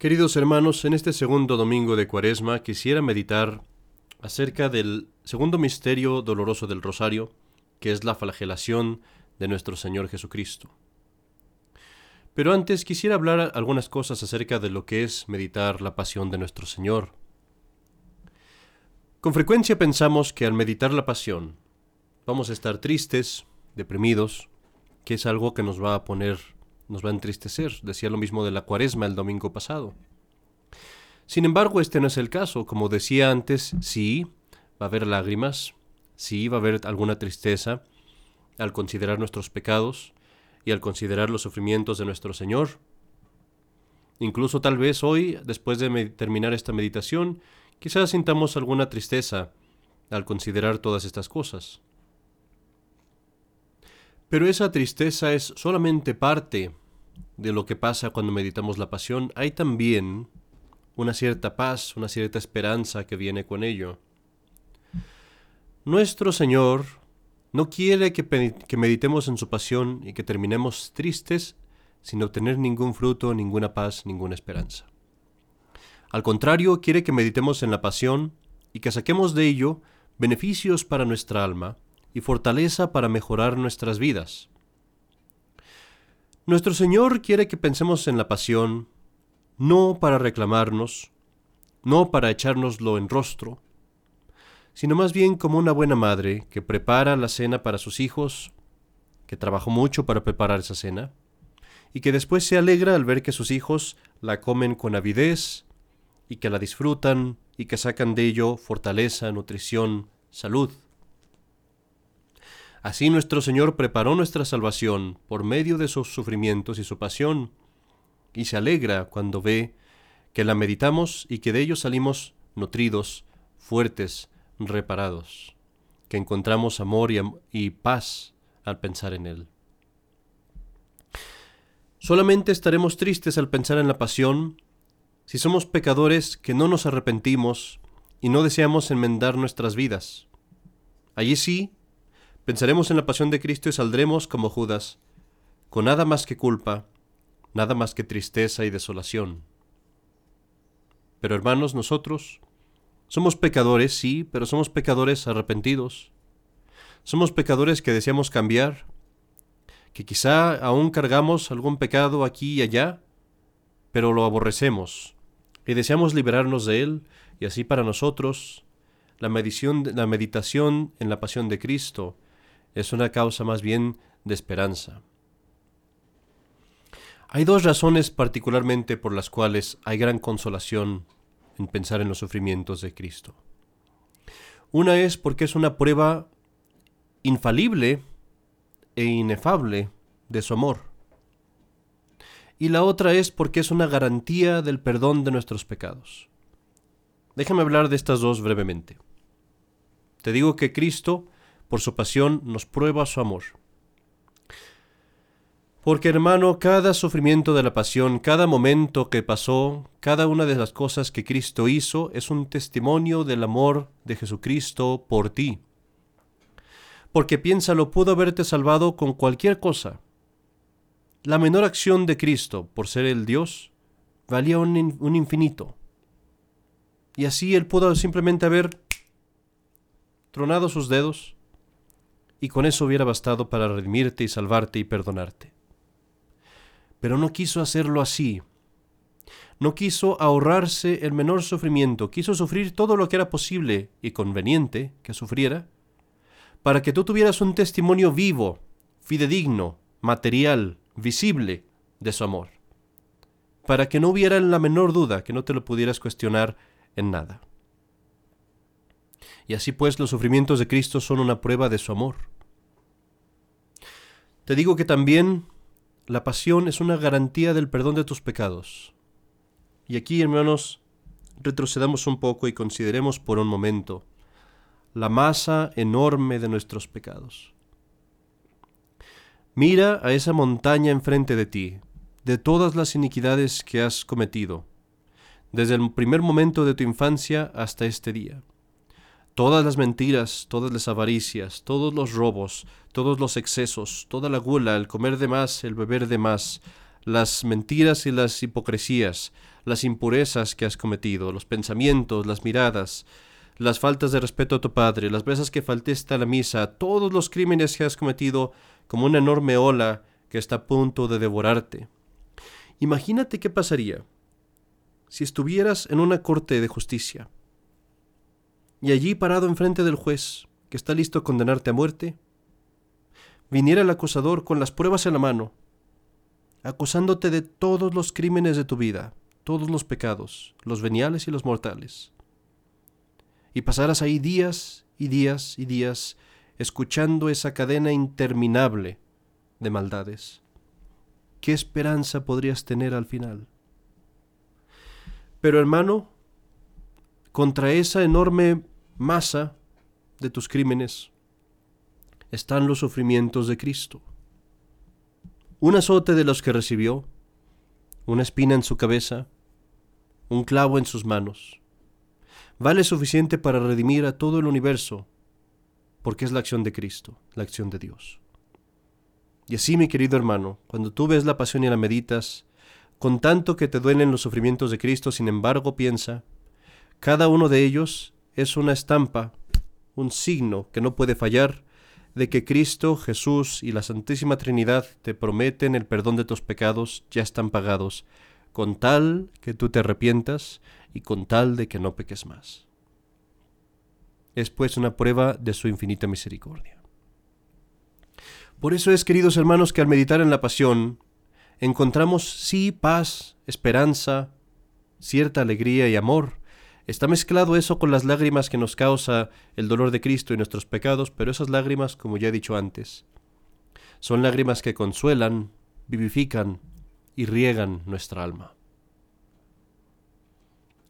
Queridos hermanos, en este segundo domingo de Cuaresma quisiera meditar acerca del segundo misterio doloroso del Rosario, que es la flagelación de nuestro Señor Jesucristo. Pero antes quisiera hablar algunas cosas acerca de lo que es meditar la pasión de nuestro Señor. Con frecuencia pensamos que al meditar la pasión vamos a estar tristes, deprimidos, que es algo que nos va a poner, nos va a entristecer. Decía lo mismo de la cuaresma el domingo pasado. Sin embargo, este no es el caso. Como decía antes, sí, va a haber lágrimas, sí, va a haber alguna tristeza al considerar nuestros pecados y al considerar los sufrimientos de nuestro Señor. Incluso tal vez hoy, después de terminar esta meditación, quizás sintamos alguna tristeza al considerar todas estas cosas. Pero esa tristeza es solamente parte de lo que pasa cuando meditamos la pasión. Hay también una cierta paz, una cierta esperanza que viene con ello. Nuestro Señor no quiere que, meditemos en su pasión y que terminemos tristes sin obtener ningún fruto, ninguna paz, ninguna esperanza. Al contrario, quiere que meditemos en la pasión y que saquemos de ello beneficios para nuestra alma, y fortaleza para mejorar nuestras vidas. Nuestro Señor quiere que pensemos en la pasión, no para reclamarnos, no para echárnoslo en rostro, sino más bien como una buena madre que prepara la cena para sus hijos, que trabajó mucho para preparar esa cena, y que después se alegra al ver que sus hijos la comen con avidez, y que la disfrutan, y que sacan de ello fortaleza, nutrición, salud. Así nuestro Señor preparó nuestra salvación por medio de sus sufrimientos y su pasión, y se alegra cuando ve que la meditamos y que de ellos salimos nutridos, fuertes, reparados, que encontramos amor y, y paz al pensar en Él. Solamente estaremos tristes al pensar en la pasión si somos pecadores que no nos arrepentimos y no deseamos enmendar nuestras vidas. Allí sí Pensaremos en la pasión de Cristo y saldremos como Judas, con nada más que culpa, nada más que tristeza y desolación. Pero hermanos, nosotros somos pecadores, sí, pero somos pecadores arrepentidos. Somos pecadores que deseamos cambiar, que quizá aún cargamos algún pecado aquí y allá, pero lo aborrecemos y deseamos liberarnos de él, y así para nosotros la, la meditación en la pasión de Cristo es una causa más bien de esperanza. Hay dos razones particularmente por las cuales hay gran consolación en pensar en los sufrimientos de Cristo. Una es porque es una prueba infalible e inefable de su amor. Y la otra es porque es una garantía del perdón de nuestros pecados. Déjame hablar de estas dos brevemente. Te digo que Cristo por su pasión nos prueba su amor. Porque hermano, cada sufrimiento de la pasión, cada momento que pasó, cada una de las cosas que Cristo hizo es un testimonio del amor de Jesucristo por ti. Porque piénsalo, pudo haberte salvado con cualquier cosa. La menor acción de Cristo, por ser el Dios, valía un, un infinito. Y así Él pudo simplemente haber tronado sus dedos, y con eso hubiera bastado para redimirte y salvarte y perdonarte. Pero no quiso hacerlo así. No quiso ahorrarse el menor sufrimiento, quiso sufrir todo lo que era posible y conveniente que sufriera, para que tú tuvieras un testimonio vivo, fidedigno, material, visible de su amor, para que no hubiera la menor duda, que no te lo pudieras cuestionar en nada. Y así pues los sufrimientos de Cristo son una prueba de su amor. Te digo que también la pasión es una garantía del perdón de tus pecados. Y aquí, hermanos, retrocedamos un poco y consideremos por un momento la masa enorme de nuestros pecados. Mira a esa montaña enfrente de ti, de todas las iniquidades que has cometido, desde el primer momento de tu infancia hasta este día todas las mentiras, todas las avaricias, todos los robos, todos los excesos, toda la gula, el comer de más, el beber de más, las mentiras y las hipocresías, las impurezas que has cometido, los pensamientos, las miradas, las faltas de respeto a tu padre, las veces que faltaste a la misa, todos los crímenes que has cometido como una enorme ola que está a punto de devorarte. Imagínate qué pasaría si estuvieras en una corte de justicia y allí parado enfrente del juez, que está listo a condenarte a muerte, viniera el acusador con las pruebas en la mano, acusándote de todos los crímenes de tu vida, todos los pecados, los veniales y los mortales, y pasaras ahí días y días y días escuchando esa cadena interminable de maldades. ¿Qué esperanza podrías tener al final? Pero hermano, contra esa enorme masa de tus crímenes están los sufrimientos de Cristo. Un azote de los que recibió, una espina en su cabeza, un clavo en sus manos, vale suficiente para redimir a todo el universo, porque es la acción de Cristo, la acción de Dios. Y así, mi querido hermano, cuando tú ves la pasión y la meditas, con tanto que te duelen los sufrimientos de Cristo, sin embargo piensa, cada uno de ellos es una estampa, un signo que no puede fallar de que Cristo, Jesús y la Santísima Trinidad te prometen el perdón de tus pecados ya están pagados, con tal que tú te arrepientas y con tal de que no peques más. Es pues una prueba de su infinita misericordia. Por eso es, queridos hermanos, que al meditar en la pasión, encontramos sí paz, esperanza, cierta alegría y amor. Está mezclado eso con las lágrimas que nos causa el dolor de Cristo y nuestros pecados, pero esas lágrimas, como ya he dicho antes, son lágrimas que consuelan, vivifican y riegan nuestra alma.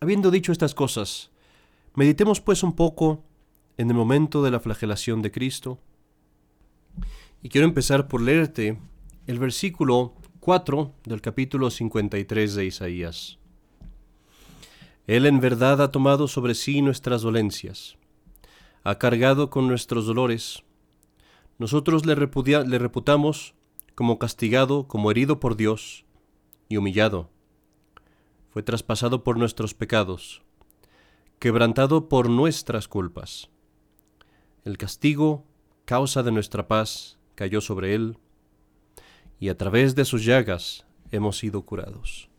Habiendo dicho estas cosas, meditemos pues un poco en el momento de la flagelación de Cristo. Y quiero empezar por leerte el versículo 4 del capítulo 53 de Isaías. Él en verdad ha tomado sobre sí nuestras dolencias, ha cargado con nuestros dolores. Nosotros le, le reputamos como castigado, como herido por Dios y humillado. Fue traspasado por nuestros pecados, quebrantado por nuestras culpas. El castigo, causa de nuestra paz, cayó sobre él y a través de sus llagas hemos sido curados.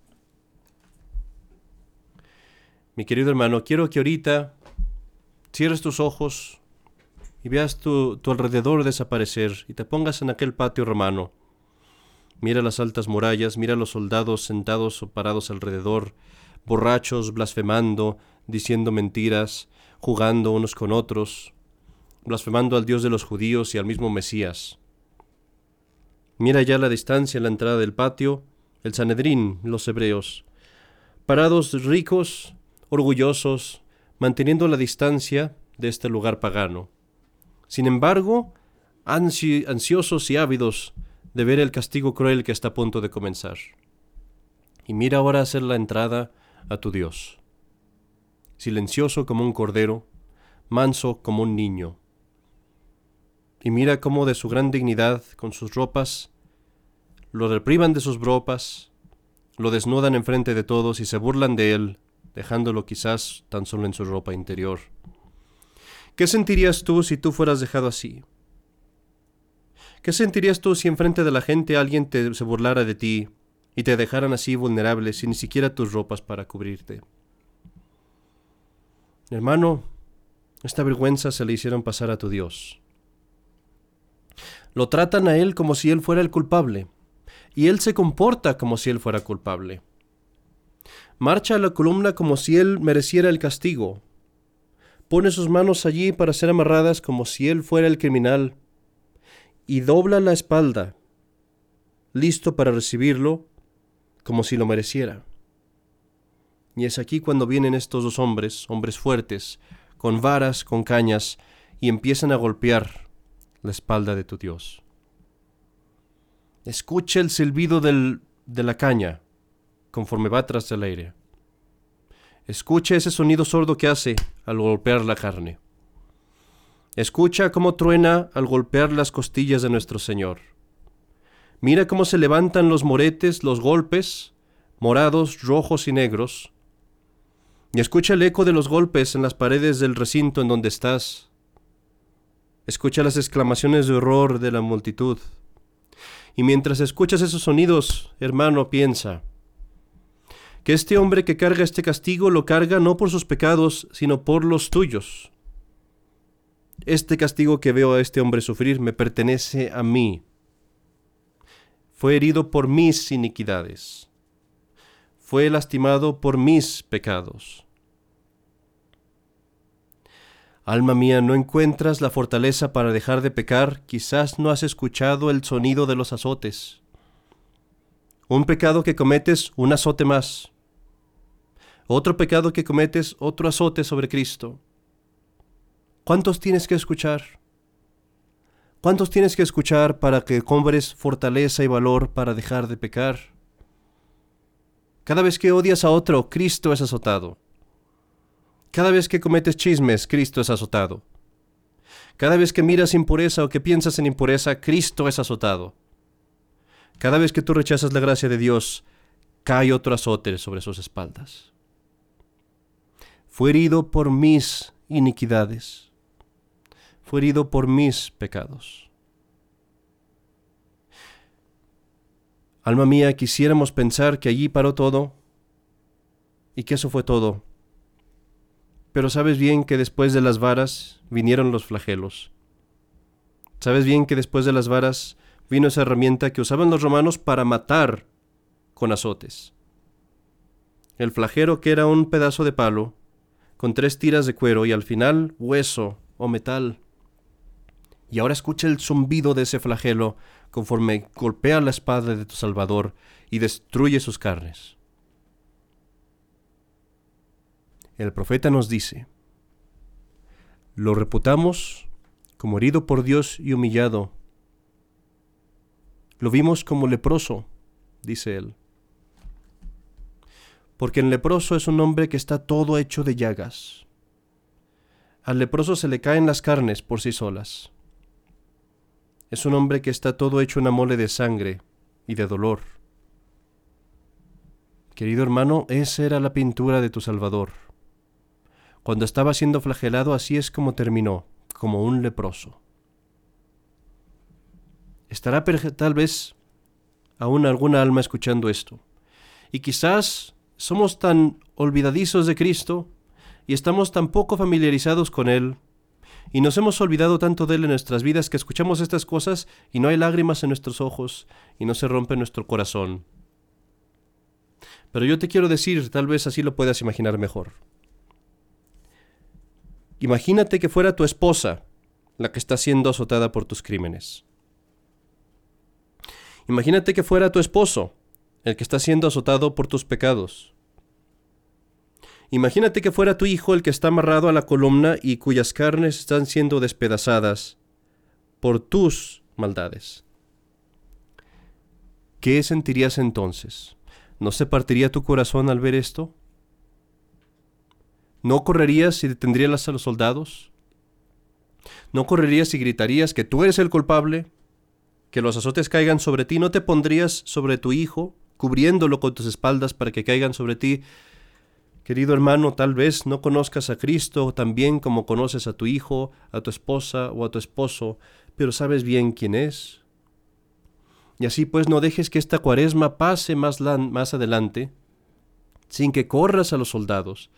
Mi querido hermano, quiero que ahorita cierres tus ojos y veas tu, tu alrededor desaparecer y te pongas en aquel patio romano. Mira las altas murallas, mira los soldados sentados o parados alrededor, borrachos, blasfemando, diciendo mentiras, jugando unos con otros, blasfemando al Dios de los judíos y al mismo Mesías. Mira ya la distancia en la entrada del patio el Sanedrín, los hebreos, parados ricos, orgullosos, manteniendo la distancia de este lugar pagano. Sin embargo, ansiosos y ávidos de ver el castigo cruel que está a punto de comenzar. Y mira ahora hacer la entrada a tu Dios, silencioso como un cordero, manso como un niño, y mira cómo de su gran dignidad, con sus ropas, lo repriman de sus ropas, lo desnudan enfrente de todos y se burlan de él, dejándolo quizás tan solo en su ropa interior. ¿Qué sentirías tú si tú fueras dejado así? ¿Qué sentirías tú si enfrente de la gente alguien te, se burlara de ti y te dejaran así vulnerable sin ni siquiera tus ropas para cubrirte? Hermano, esta vergüenza se le hicieron pasar a tu Dios. Lo tratan a él como si él fuera el culpable, y él se comporta como si él fuera culpable. Marcha a la columna como si él mereciera el castigo. Pone sus manos allí para ser amarradas como si él fuera el criminal, y dobla la espalda, listo para recibirlo como si lo mereciera. Y es aquí cuando vienen estos dos hombres, hombres fuertes, con varas, con cañas, y empiezan a golpear la espalda de tu Dios. Escucha el silbido del, de la caña conforme va tras el aire. Escucha ese sonido sordo que hace al golpear la carne. Escucha cómo truena al golpear las costillas de nuestro Señor. Mira cómo se levantan los moretes, los golpes, morados, rojos y negros. Y escucha el eco de los golpes en las paredes del recinto en donde estás. Escucha las exclamaciones de horror de la multitud. Y mientras escuchas esos sonidos, hermano, piensa que este hombre que carga este castigo lo carga no por sus pecados, sino por los tuyos. Este castigo que veo a este hombre sufrir me pertenece a mí. Fue herido por mis iniquidades. Fue lastimado por mis pecados. Alma mía, ¿no encuentras la fortaleza para dejar de pecar? Quizás no has escuchado el sonido de los azotes. Un pecado que cometes, un azote más. Otro pecado que cometes, otro azote sobre Cristo. ¿Cuántos tienes que escuchar? ¿Cuántos tienes que escuchar para que compres fortaleza y valor para dejar de pecar? Cada vez que odias a otro, Cristo es azotado. Cada vez que cometes chismes, Cristo es azotado. Cada vez que miras impureza o que piensas en impureza, Cristo es azotado. Cada vez que tú rechazas la gracia de Dios, cae otro azote sobre sus espaldas. Fue herido por mis iniquidades. Fue herido por mis pecados. Alma mía, quisiéramos pensar que allí paró todo y que eso fue todo pero sabes bien que después de las varas vinieron los flagelos. Sabes bien que después de las varas vino esa herramienta que usaban los romanos para matar con azotes. El flagelo que era un pedazo de palo, con tres tiras de cuero y al final hueso o metal. Y ahora escucha el zumbido de ese flagelo conforme golpea la espada de tu Salvador y destruye sus carnes. el profeta nos dice, lo reputamos como herido por Dios y humillado. Lo vimos como leproso, dice él. Porque el leproso es un hombre que está todo hecho de llagas. Al leproso se le caen las carnes por sí solas. Es un hombre que está todo hecho una mole de sangre y de dolor. Querido hermano, esa era la pintura de tu Salvador. Cuando estaba siendo flagelado así es como terminó, como un leproso. Estará tal vez aún alguna alma escuchando esto. Y quizás somos tan olvidadizos de Cristo y estamos tan poco familiarizados con Él y nos hemos olvidado tanto de Él en nuestras vidas que escuchamos estas cosas y no hay lágrimas en nuestros ojos y no se rompe nuestro corazón. Pero yo te quiero decir, tal vez así lo puedas imaginar mejor. Imagínate que fuera tu esposa la que está siendo azotada por tus crímenes. Imagínate que fuera tu esposo el que está siendo azotado por tus pecados. Imagínate que fuera tu hijo el que está amarrado a la columna y cuyas carnes están siendo despedazadas por tus maldades. ¿Qué sentirías entonces? ¿No se partiría tu corazón al ver esto? ¿No correrías y detendrías a los soldados? ¿No correrías y gritarías que tú eres el culpable? ¿Que los azotes caigan sobre ti? ¿No te pondrías sobre tu hijo, cubriéndolo con tus espaldas para que caigan sobre ti? Querido hermano, tal vez no conozcas a Cristo tan bien como conoces a tu hijo, a tu esposa o a tu esposo, pero sabes bien quién es. Y así pues no dejes que esta cuaresma pase más, más adelante sin que corras a los soldados,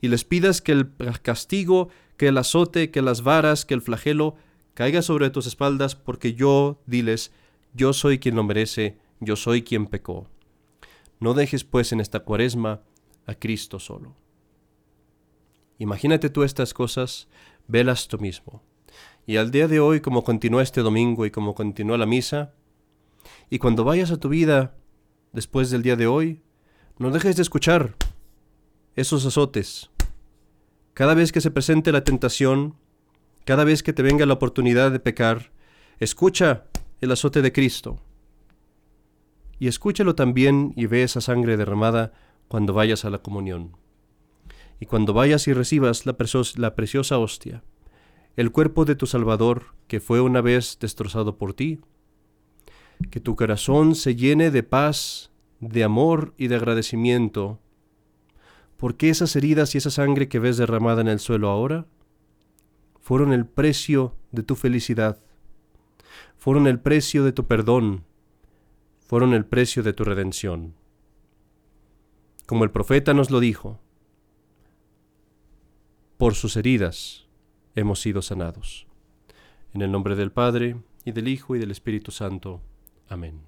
y les pidas que el castigo, que el azote, que las varas, que el flagelo caiga sobre tus espaldas, porque yo, diles, yo soy quien lo merece, yo soy quien pecó. No dejes pues en esta cuaresma a Cristo solo. Imagínate tú estas cosas, velas tú mismo. Y al día de hoy, como continúa este domingo y como continúa la misa, y cuando vayas a tu vida después del día de hoy, no dejes de escuchar esos azotes. Cada vez que se presente la tentación, cada vez que te venga la oportunidad de pecar, escucha el azote de Cristo. Y escúchalo también y ve esa sangre derramada cuando vayas a la comunión. Y cuando vayas y recibas la, la preciosa hostia, el cuerpo de tu Salvador, que fue una vez destrozado por ti, que tu corazón se llene de paz, de amor y de agradecimiento, porque esas heridas y esa sangre que ves derramada en el suelo ahora fueron el precio de tu felicidad, fueron el precio de tu perdón, fueron el precio de tu redención. Como el profeta nos lo dijo, por sus heridas hemos sido sanados. En el nombre del Padre, y del Hijo, y del Espíritu Santo. Amén.